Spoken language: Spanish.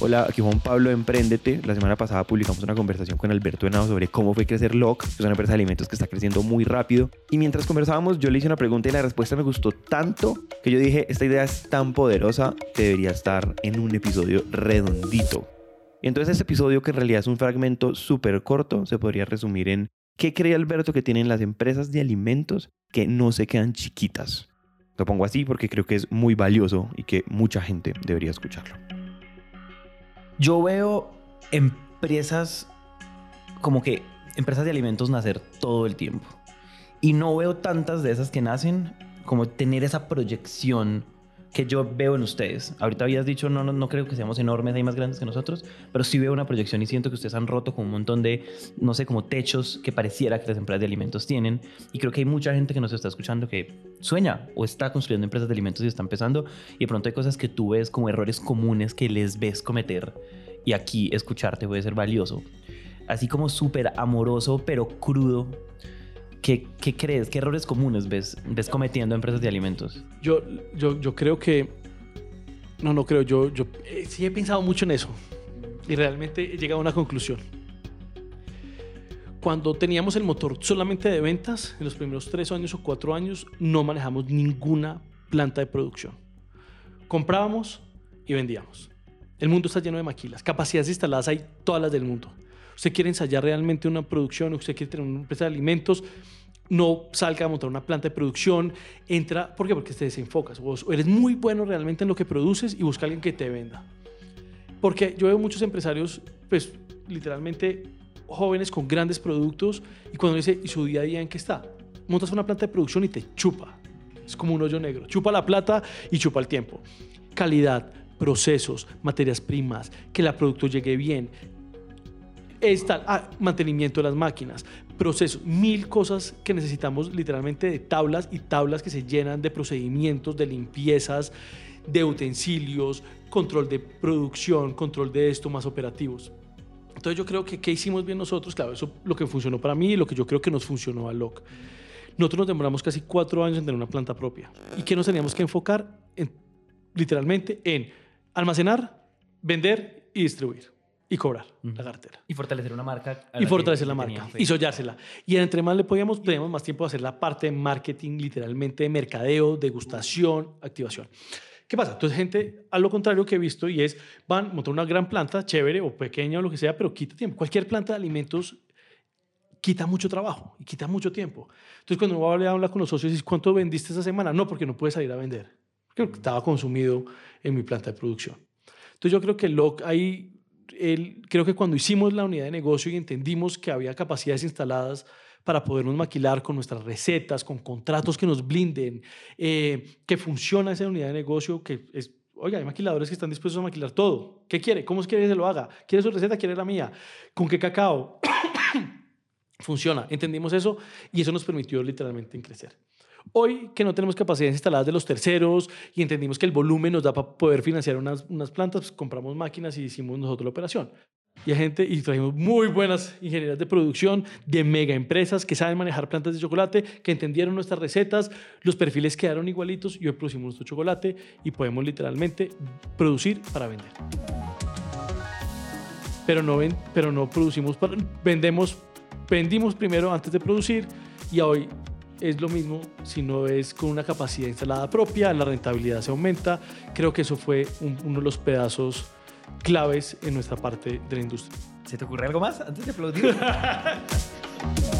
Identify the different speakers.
Speaker 1: Hola, aquí Juan Pablo de Emprendete. La semana pasada publicamos una conversación con Alberto Henao sobre cómo fue crecer LOC, que es una empresa de alimentos que está creciendo muy rápido. Y mientras conversábamos, yo le hice una pregunta y la respuesta me gustó tanto que yo dije, esta idea es tan poderosa que debería estar en un episodio redondito. Y entonces este episodio, que en realidad es un fragmento súper corto, se podría resumir en ¿qué cree Alberto que tienen las empresas de alimentos que no se quedan chiquitas? Lo pongo así porque creo que es muy valioso y que mucha gente debería escucharlo.
Speaker 2: Yo veo empresas como que empresas de alimentos nacer todo el tiempo. Y no veo tantas de esas que nacen como tener esa proyección que yo veo en ustedes. Ahorita habías dicho, no, no, no creo que seamos enormes, hay más grandes que nosotros, pero sí veo una proyección y siento que ustedes han roto con un montón de, no sé, como techos que pareciera que las empresas de alimentos tienen. Y creo que hay mucha gente que nos está escuchando que sueña o está construyendo empresas de alimentos y está empezando. Y de pronto hay cosas que tú ves como errores comunes que les ves cometer. Y aquí escucharte puede ser valioso. Así como súper amoroso, pero crudo ¿Qué, ¿Qué, crees? ¿Qué errores comunes ves, ves cometiendo empresas de alimentos?
Speaker 3: Yo, yo, yo creo que... No, no creo. Yo, yo eh, sí he pensado mucho en eso. Y realmente he llegado a una conclusión. Cuando teníamos el motor solamente de ventas, en los primeros tres años o cuatro años, no manejamos ninguna planta de producción. Comprábamos y vendíamos. El mundo está lleno de maquilas. Capacidades instaladas hay todas las del mundo usted quiere ensayar realmente una producción, usted quiere tener una empresa de alimentos, no salga a montar una planta de producción, entra, ¿por qué? Porque te desenfocas. Eres muy bueno realmente en lo que produces y busca a alguien que te venda. Porque yo veo muchos empresarios, pues literalmente jóvenes con grandes productos y cuando dice, ¿y su día a día en qué está? Montas una planta de producción y te chupa. Es como un hoyo negro. Chupa la plata y chupa el tiempo. Calidad, procesos, materias primas, que el producto llegue bien, está, ah, mantenimiento de las máquinas, procesos, mil cosas que necesitamos literalmente de tablas y tablas que se llenan de procedimientos, de limpiezas, de utensilios, control de producción, control de esto, más operativos. Entonces yo creo que qué hicimos bien nosotros, claro, eso lo que funcionó para mí y lo que yo creo que nos funcionó a LOC. Nosotros nos demoramos casi cuatro años en tener una planta propia. ¿Y qué nos teníamos que enfocar? En, literalmente en almacenar, vender y distribuir y cobrar la cartera.
Speaker 2: Y fortalecer una marca.
Speaker 3: Y fortalecer la marca. Y sollársela. Y entre más le podíamos, teníamos más tiempo de hacer la parte de marketing, literalmente de mercadeo, degustación, activación. ¿Qué pasa? Entonces, gente, a lo contrario que he visto, y es, van, montar una gran planta, chévere o pequeña o lo que sea, pero quita tiempo. Cualquier planta de alimentos quita mucho trabajo y quita mucho tiempo. Entonces, cuando uno va a hablar con los socios, ¿cuánto vendiste esta semana? No, porque no puedes salir a vender. Porque estaba consumido en mi planta de producción. Entonces, yo creo que lo, hay creo que cuando hicimos la unidad de negocio y entendimos que había capacidades instaladas para podernos maquilar con nuestras recetas, con contratos que nos blinden, eh, que funciona esa unidad de negocio, que es, oiga, hay maquiladores que están dispuestos a maquilar todo. ¿Qué quiere? ¿Cómo quiere que se lo haga? ¿Quiere su receta? ¿Quiere la mía? ¿Con qué cacao? Funciona. Entendimos eso y eso nos permitió literalmente crecer. Hoy que no tenemos capacidades instaladas de los terceros y entendimos que el volumen nos da para poder financiar unas, unas plantas, pues compramos máquinas y hicimos nosotros la operación. Y gente, y trajimos muy buenas ingenierías de producción de mega empresas que saben manejar plantas de chocolate, que entendieron nuestras recetas, los perfiles quedaron igualitos y hoy producimos nuestro chocolate y podemos literalmente producir para vender. Pero no, ven, pero no producimos, para, vendemos, vendimos primero antes de producir y hoy es lo mismo si no es con una capacidad instalada propia, la rentabilidad se aumenta. Creo que eso fue uno de los pedazos claves en nuestra parte de la industria.
Speaker 2: ¿Se te ocurre algo más antes de aplaudir?